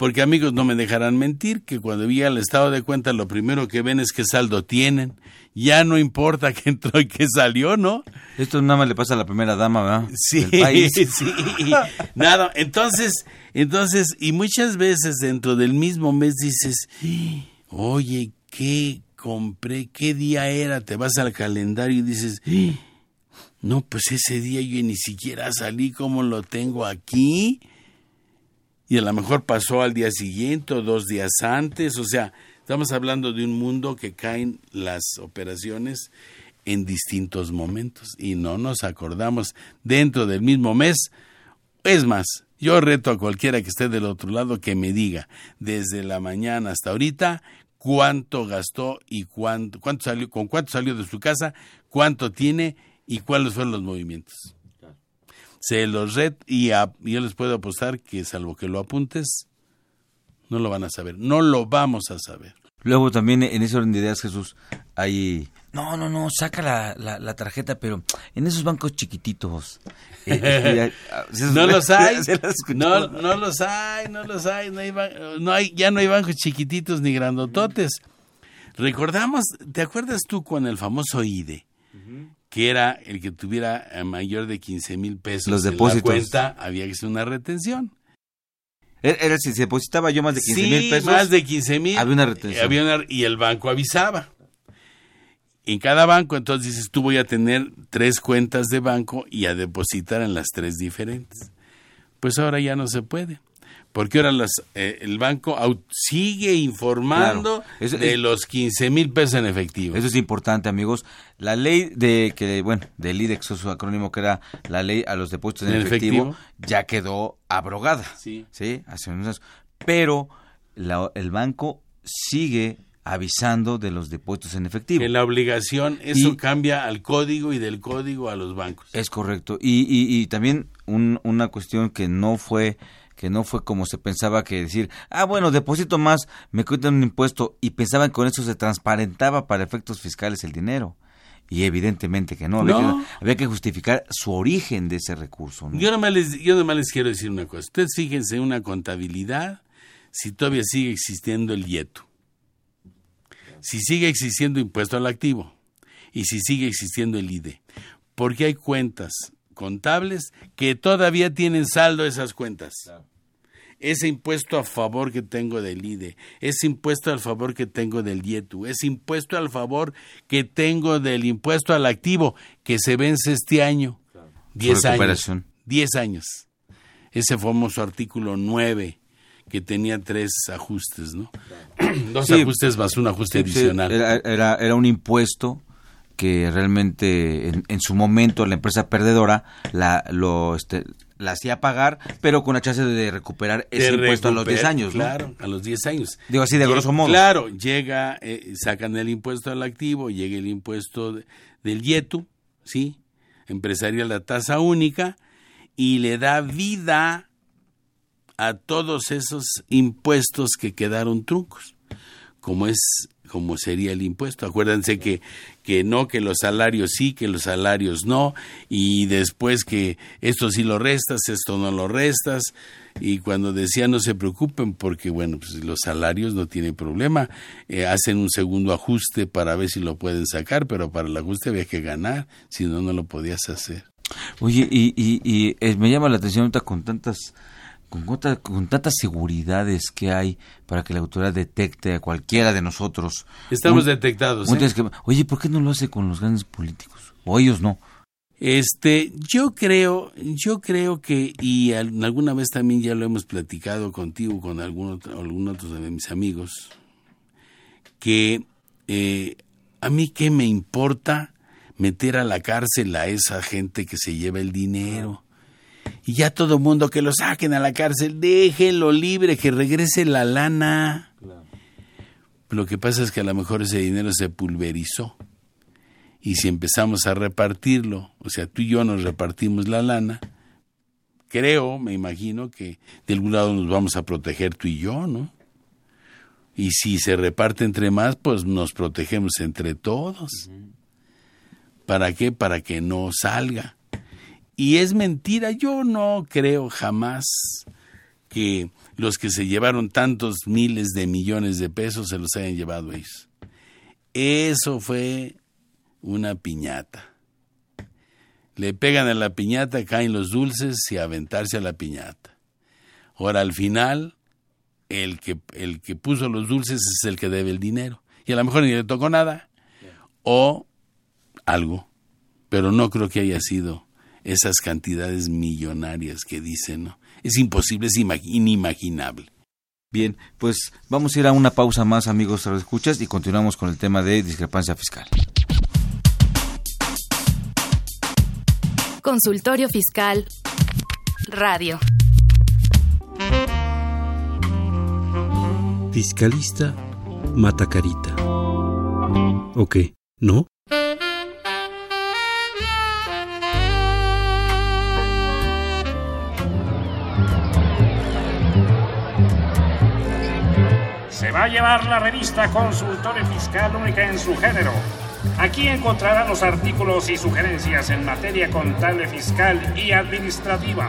Porque amigos, no me dejarán mentir que cuando llega el estado de cuenta lo primero que ven es qué saldo tienen. Ya no importa qué entró y qué salió, ¿no? Esto nada más le pasa a la primera dama, ¿verdad? Sí, sí. Nada, entonces, entonces, y muchas veces dentro del mismo mes dices, oye, ¿qué compré? ¿Qué día era? Te vas al calendario y dices, no, pues ese día yo ni siquiera salí, ¿cómo lo tengo aquí? Y a lo mejor pasó al día siguiente o dos días antes, o sea, estamos hablando de un mundo que caen las operaciones en distintos momentos y no nos acordamos dentro del mismo mes. Es más, yo reto a cualquiera que esté del otro lado que me diga desde la mañana hasta ahorita cuánto gastó y cuánto, cuánto salió, con cuánto salió de su casa, cuánto tiene y cuáles fueron los movimientos se los red y yo les puedo apostar que salvo que lo apuntes, no lo van a saber, no lo vamos a saber. Luego también en ese orden de ideas, Jesús, hay... No, no, no, saca la, la, tarjeta, pero en esos bancos chiquititos. Eh, eh, no los hay, no, no los hay, no los hay, no hay, no hay, ya no hay bancos chiquititos ni grandototes. Recordamos, ¿te acuerdas tú con el famoso IDE? Que era el que tuviera eh, mayor de 15 mil pesos Los depósitos. en la cuenta, había que hacer una retención. Er, era, si se depositaba yo más de 15 mil pesos. más de 15 mil. Había una retención. y el banco avisaba. En cada banco, entonces dices, tú voy a tener tres cuentas de banco y a depositar en las tres diferentes. Pues ahora ya no se puede porque ahora las, eh, el banco sigue informando de los 15 mil pesos en efectivo. Eso es importante, amigos. La ley de que, bueno, del IDEX, su acrónimo que era la ley a los depósitos en, efectivo, ya quedó abrogada. Sí. ¿sí? Hace unos Pero el banco sigue avisando de los depósitos en efectivo. En la obligación, eso cambia al código y del código a los bancos. Es correcto. Y, y, también una cuestión que no fue que no fue como se pensaba que decir, ah, bueno, deposito más, me quitan un impuesto y pensaban que con eso se transparentaba para efectos fiscales el dinero. Y evidentemente que no, había, Que, justificar su origen de ese recurso. Yo, nomás les, yo les quiero decir una cosa. Ustedes fíjense en una contabilidad si todavía sigue existiendo el IETU, si sigue existiendo impuesto al activo y si sigue existiendo el IDE. Porque hay cuentas contables que todavía tienen saldo esas cuentas ese impuesto a favor que tengo del IDE, ese impuesto al favor que tengo del IETU, ese impuesto al favor que tengo del impuesto al activo que se vence este año. Diez años. Diez años. Ese famoso artículo 9 que tenía tres ajustes, ¿no? Dos ajustes más un ajuste adicional. Era, era, un impuesto que realmente en, su momento la empresa perdedora la, lo, este, la hacía pagar, pero con la chance de recuperar ese impuesto a los 10 años. Claro, a los 10 años. Digo así de grosso modo. Claro, llega, eh, sacan el impuesto al activo, llega el impuesto del YETU, ¿sí? Empresarial la tasa única, y le da vida a todos esos impuestos que quedaron truncos, como es como sería el impuesto. Acuérdense que, que no, que los salarios sí, que los salarios no, y después que esto sí lo restas, esto no lo restas, y cuando decía no se preocupen porque, bueno, pues los salarios no tienen problema, eh, hacen un segundo ajuste para ver si lo pueden sacar, pero para el ajuste había que ganar, si no, no lo podías hacer. Oye, y, y, y eh, me llama la atención ahorita con tantas con, con tantas seguridades que hay para que la autoridad detecte a cualquiera de nosotros. Estamos detectados. ¿eh? oye, ¿por qué no lo hace con los grandes políticos? O ellos no. Este, yo creo, yo creo que, y alguna vez también ya lo hemos platicado contigo, con algún otro de mis amigos, que eh, a mí qué me importa meter a la cárcel a esa gente que se lleva el dinero y ya todo mundo que lo saquen a la cárcel, déjenlo libre, que regrese la lana. Lo que pasa es que a lo mejor ese dinero se pulverizó. Y si empezamos a repartirlo, o sea, tú y yo nos repartimos la lana, creo, me imagino que de algún lado nos vamos a proteger tú y yo, ¿no? Y si se reparte entre más, pues nos protegemos entre todos. ¿Para qué? Para que no salga. Y es mentira, yo no creo jamás que los que se llevaron tantos miles de millones de pesos se los hayan llevado ellos. Eso fue una piñata. Le pegan a la piñata, caen los dulces y aventarse a la piñata. Ahora al final, el que, el que puso los dulces es el que debe el dinero. Y a lo mejor ni le tocó nada. O algo. Pero no creo que haya sido esas cantidades millonarias que dicen, ¿no? Es imposible, es inimaginable. Bien, pues vamos a ir a una pausa más, amigos escuchas, y continuamos con el tema de discrepancia fiscal. Consultorio Fiscal Radio. Fiscalista Matacarita. ¿O qué? ¿No? La revista Consultorio Fiscal única en su género. Aquí encontrará los artículos y sugerencias en materia contable, fiscal y administrativa.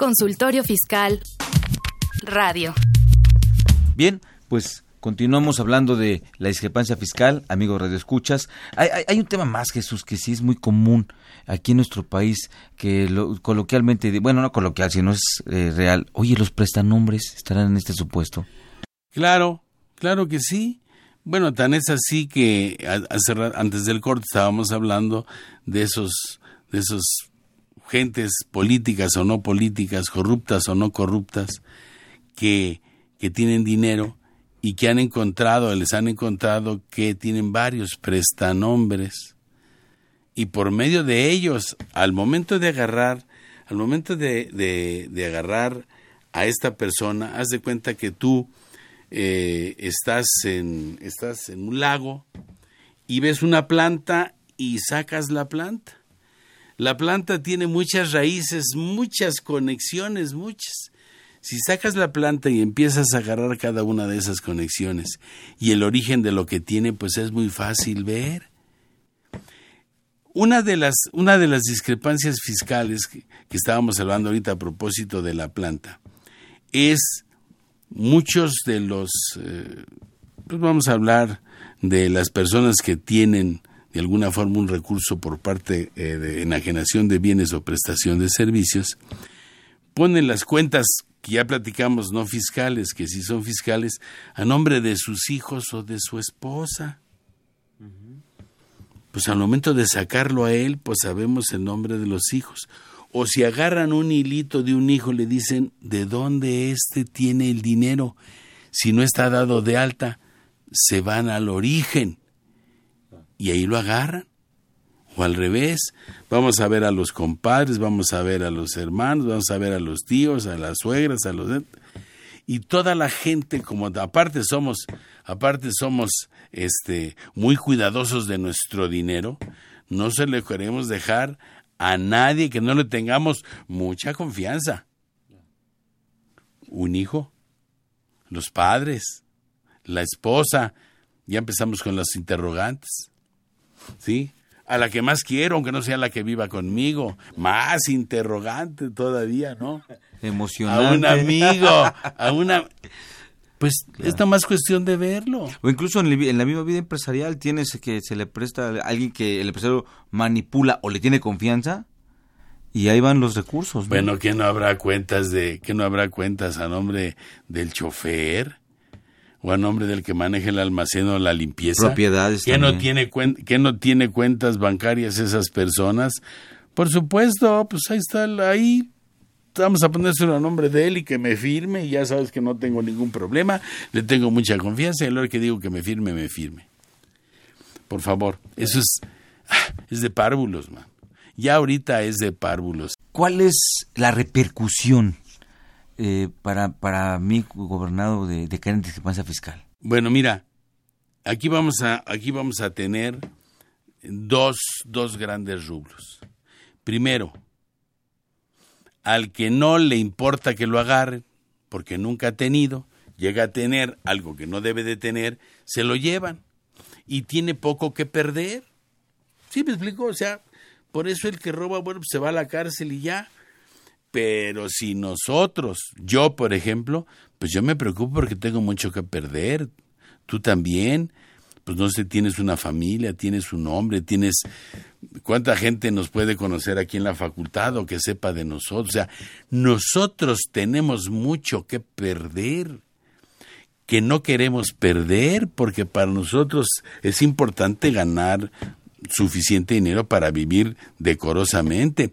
Consultorio Fiscal Radio. Bien, pues continuamos hablando de la discrepancia fiscal, amigos Radio Escuchas. Hay, hay, un tema más, Jesús, que sí es muy común aquí en nuestro país, que lo, coloquialmente, bueno, no coloquial, sino es eh, real. Oye, los prestanombres estarán en este supuesto. Claro, claro que sí. Bueno, tan es así que antes del corte estábamos hablando de esos, de esos gentes políticas o no políticas, corruptas o no corruptas, que, que tienen dinero y que han encontrado, les han encontrado que tienen varios prestanombres. Y por medio de ellos, al momento de agarrar, al momento de, de, de agarrar a esta persona, haz de cuenta que tú eh, estás, en, estás en un lago y ves una planta y sacas la planta. La planta tiene muchas raíces, muchas conexiones, muchas. Si sacas la planta y empiezas a agarrar cada una de esas conexiones y el origen de lo que tiene, pues es muy fácil ver. Una de las, una de las discrepancias fiscales que, estábamos hablando ahorita a propósito de la planta es muchos de los, eh, pues vamos a hablar de las personas que tienen de alguna forma un recurso por parte eh, de enajenación de bienes o prestación de servicios, ponen las cuentas que ya platicamos no fiscales, que sí son fiscales, a nombre de sus hijos o de su esposa. Pues al momento de sacarlo a él, pues sabemos el nombre de los hijos o si agarran un hilito de un hijo le dicen de dónde éste tiene el dinero. Si no está dado de alta, se van al origen y ahí lo agarran. O al revés, vamos a ver a los compadres, vamos a ver a los hermanos, vamos a ver a los tíos, a las suegras, a los y toda la gente como aparte somos aparte somos este muy cuidadosos de nuestro dinero, no se le queremos dejar a nadie que no le tengamos mucha confianza. Un hijo, los padres, la esposa, ya empezamos con los interrogantes. ¿Sí? A la que más quiero, aunque no sea la que viva conmigo, más interrogante todavía, ¿no? Emocionante. A un amigo, a una pues es nada más cuestión de verlo. O incluso en, la misma vida empresarial tienes que se le presta a alguien que el empresario manipula o le tiene confianza y ahí van los recursos. Bueno, que no habrá cuentas de que no habrá cuentas a nombre del chofer o a nombre del que maneja el almacén o la limpieza. Propiedades. Que no tiene que no tiene cuentas bancarias esas personas. Por supuesto, pues ahí está ahí vamos a ponérselo a nombre de él y que me firme y ya sabes que no tengo ningún problema, le tengo mucha confianza y a lo que digo que me firme, me firme. Por favor, eso es, ah, es de párvulos, man. Ya ahorita es de párvulos. ¿Cuál es la repercusión eh, para, para mí, gobernado, de, de caer en discrepancia fiscal? Bueno, mira, aquí vamos a, aquí vamos a tener dos, dos grandes rubros. Primero, al que no le importa que lo agarren, porque nunca ha tenido, llega a tener algo que no debe de tener, se lo llevan y tiene poco que perder. ¿Sí me explico? O sea, por eso el que roba, bueno, pues se va a la cárcel y ya. Pero si nosotros, yo por ejemplo, pues yo me preocupo porque tengo mucho que perder. Tú también pues no sé, tienes una familia, tienes un hombre, tienes cuánta gente nos puede conocer aquí en la facultad o que sepa de nosotros. O sea, nosotros tenemos mucho que perder, que no queremos perder, porque para nosotros es importante ganar suficiente dinero para vivir decorosamente.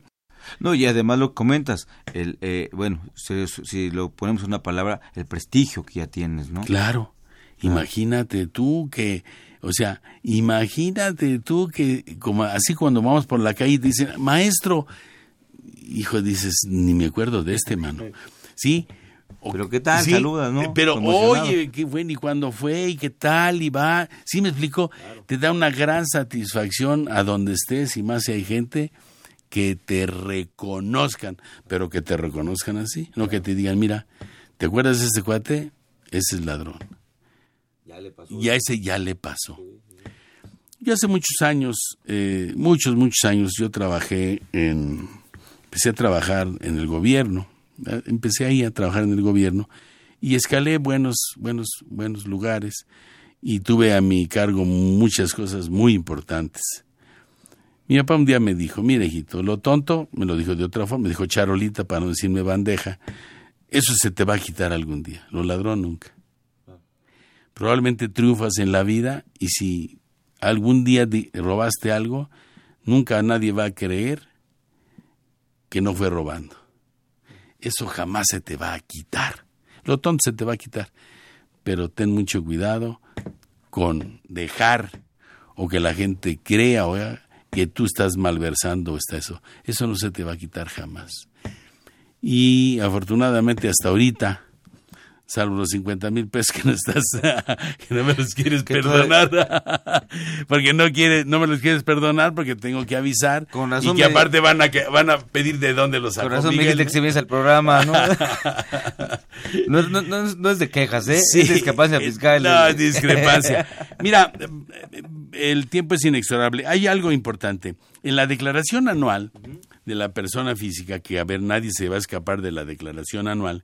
No, y además lo comentas, el, eh, bueno, si, si, lo ponemos en una palabra, el prestigio que ya tienes, ¿no? Claro. Imagínate tú que, o sea, imagínate tú que, como así cuando vamos por la calle y dicen, maestro, hijo, dices, ni me acuerdo de este, mano. ¿Sí? pero qué tal, saludas, ¿no? Pero oye, qué bueno, y cuándo fue, y qué tal, y va. Sí, me explico, te da una gran satisfacción a donde estés, y más si hay gente que te reconozcan, pero que te reconozcan así, no que te digan, mira, ¿te acuerdas de ese cuate? Ese es ladrón. Ya ese ya le pasó. Yo hace muchos años, eh, muchos, muchos años, yo trabajé en, empecé a trabajar en el gobierno, Empecé ahí a trabajar en el gobierno y escalé buenos, buenos, buenos lugares y tuve a mi cargo muchas cosas muy importantes. Mi papá un día me dijo, mire hijito, lo tonto, me lo dijo de otra forma, me dijo charolita para no decirme bandeja, eso se te va a quitar algún día, lo ladrón nunca. Probablemente triunfas en la vida y si algún día robaste algo, nunca nadie va a creer que no fue robando. Eso jamás se te va a quitar. Lo tonto se te va a quitar. Pero ten mucho cuidado con dejar o que la gente crea o que tú estás malversando está eso. Eso no se te va a quitar jamás. Y afortunadamente hasta ahorita salvo los 50 mil pesos que no estás, que no me los quieres perdonar, porque no quieres, no me los quieres perdonar porque tengo que avisar y que aparte van a van a pedir de dónde los sacó. Con razón Miguel. Miguel te el programa, ¿no? no, no, no, es de quejas, ¿eh? es discrepancia fiscal. No, es discrepancia. Mira, el tiempo es inexorable. Hay algo importante. En la declaración anual de la persona física, que a ver, nadie se va a escapar de la declaración anual,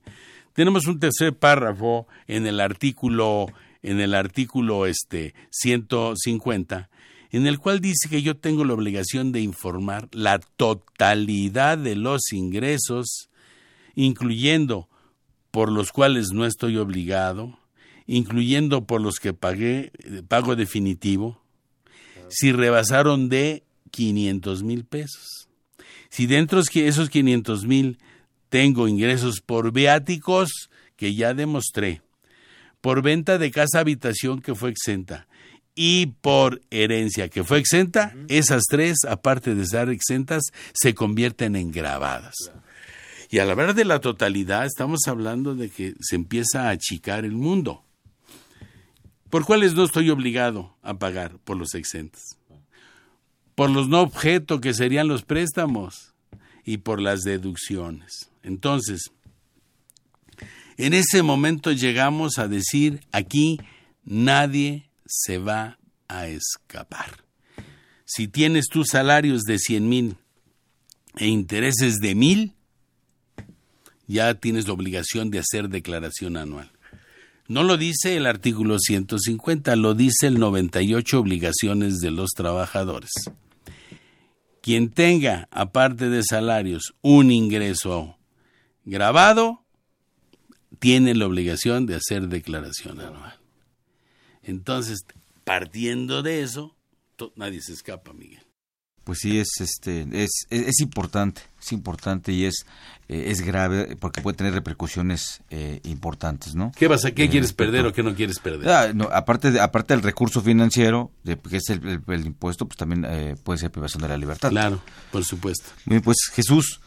tenemos un tercer párrafo en el artículo en el artículo este 150 en el cual dice que yo tengo la obligación de informar la totalidad de los ingresos, incluyendo por los cuales no estoy obligado, incluyendo por los que pagué pago definitivo, si rebasaron de 500 mil pesos. Si dentro de esos 500 mil tengo ingresos por viáticos que ya demostré, por venta de casa habitación que fue exenta y por herencia que fue exenta, esas tres, aparte de estar exentas, se convierten en grabadas. Y al hablar de la totalidad, estamos hablando de que se empieza a achicar el mundo. ¿Por cuáles no estoy obligado a pagar? Por los exentos. Por los no objeto, que serían los préstamos, y por las deducciones. Entonces, en ese momento llegamos a decir, aquí nadie se va a escapar. Si tienes tus salarios de 100 mil e intereses de mil, ya tienes la obligación de hacer declaración anual. No lo dice el artículo 150, lo dice el 98 obligaciones de los trabajadores. Quien tenga, aparte de salarios, un ingreso grabado, tiene la obligación de hacer declaración anual. Entonces, partiendo de eso, nadie se escapa, Miguel. Pues sí, es, este, es, es, importante, es importante y es, eh, es grave porque puede tener repercusiones eh, importantes, ¿no? ¿Qué vas a, qué quieres perder o qué no quieres perder? Ah, aparte, de, aparte del recurso financiero, de, que es el, impuesto, pues también eh, puede ser privación de la libertad. Claro, por supuesto. Bien, pues Jesús,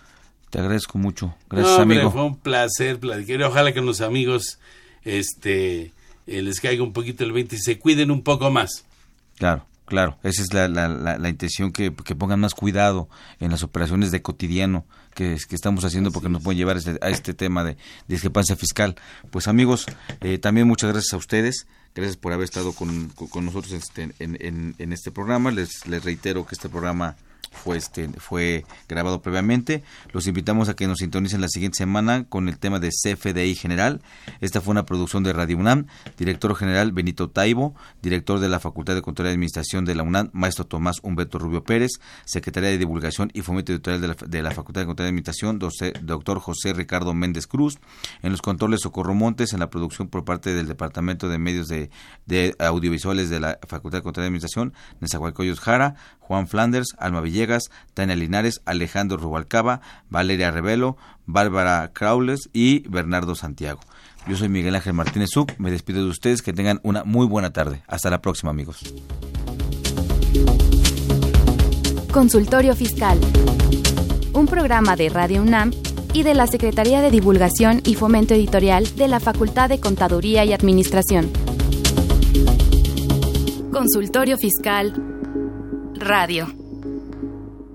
te agradezco mucho. Gracias, amigo. fue un placer platicar. Ojalá que los amigos este, eh, les caiga un poquito el 20 y se cuiden un poco más. Claro, claro. Esa es la, la, la, intención, que, que, pongan más cuidado en las operaciones de cotidiano que, que estamos haciendo porque nos pueden llevar a este, a este tema de, discrepancia fiscal. Pues amigos, eh, también muchas gracias a ustedes. Gracias por haber estado con, con nosotros este, en, en, en, este programa. Les, les reitero que este programa fue este fue grabado previamente. Los invitamos a que nos sintonicen la siguiente semana con el tema de CFDI general. Esta fue una producción de Radio UNAM. Director general Benito Taibo, director de la Facultad de Control y Administración de la UNAM, maestro Tomás Humberto Rubio Pérez, secretaria de Divulgación y Fomento Editorial de la, de la Facultad de Control y Administración, doctor José Ricardo Méndez Cruz. En los controles Socorro Montes, en la producción por parte del Departamento de Medios de, Audiovisuales de la Facultad de Control y Administración, Nezahualcóyotl Jara, Juan Flanders, Alma Villegas, Tania Linares, Alejandro Rubalcaba, Valeria Revelo, Bárbara Craules y Bernardo Santiago. Yo soy Miguel Ángel Martínez Zuc, me despido de ustedes, que tengan una muy buena tarde. Hasta la próxima, amigos. Consultorio Fiscal. Un programa de Radio UNAM y de la Secretaría de Divulgación y Fomento Editorial de la Facultad de Contaduría y Administración. Consultorio Fiscal Radio.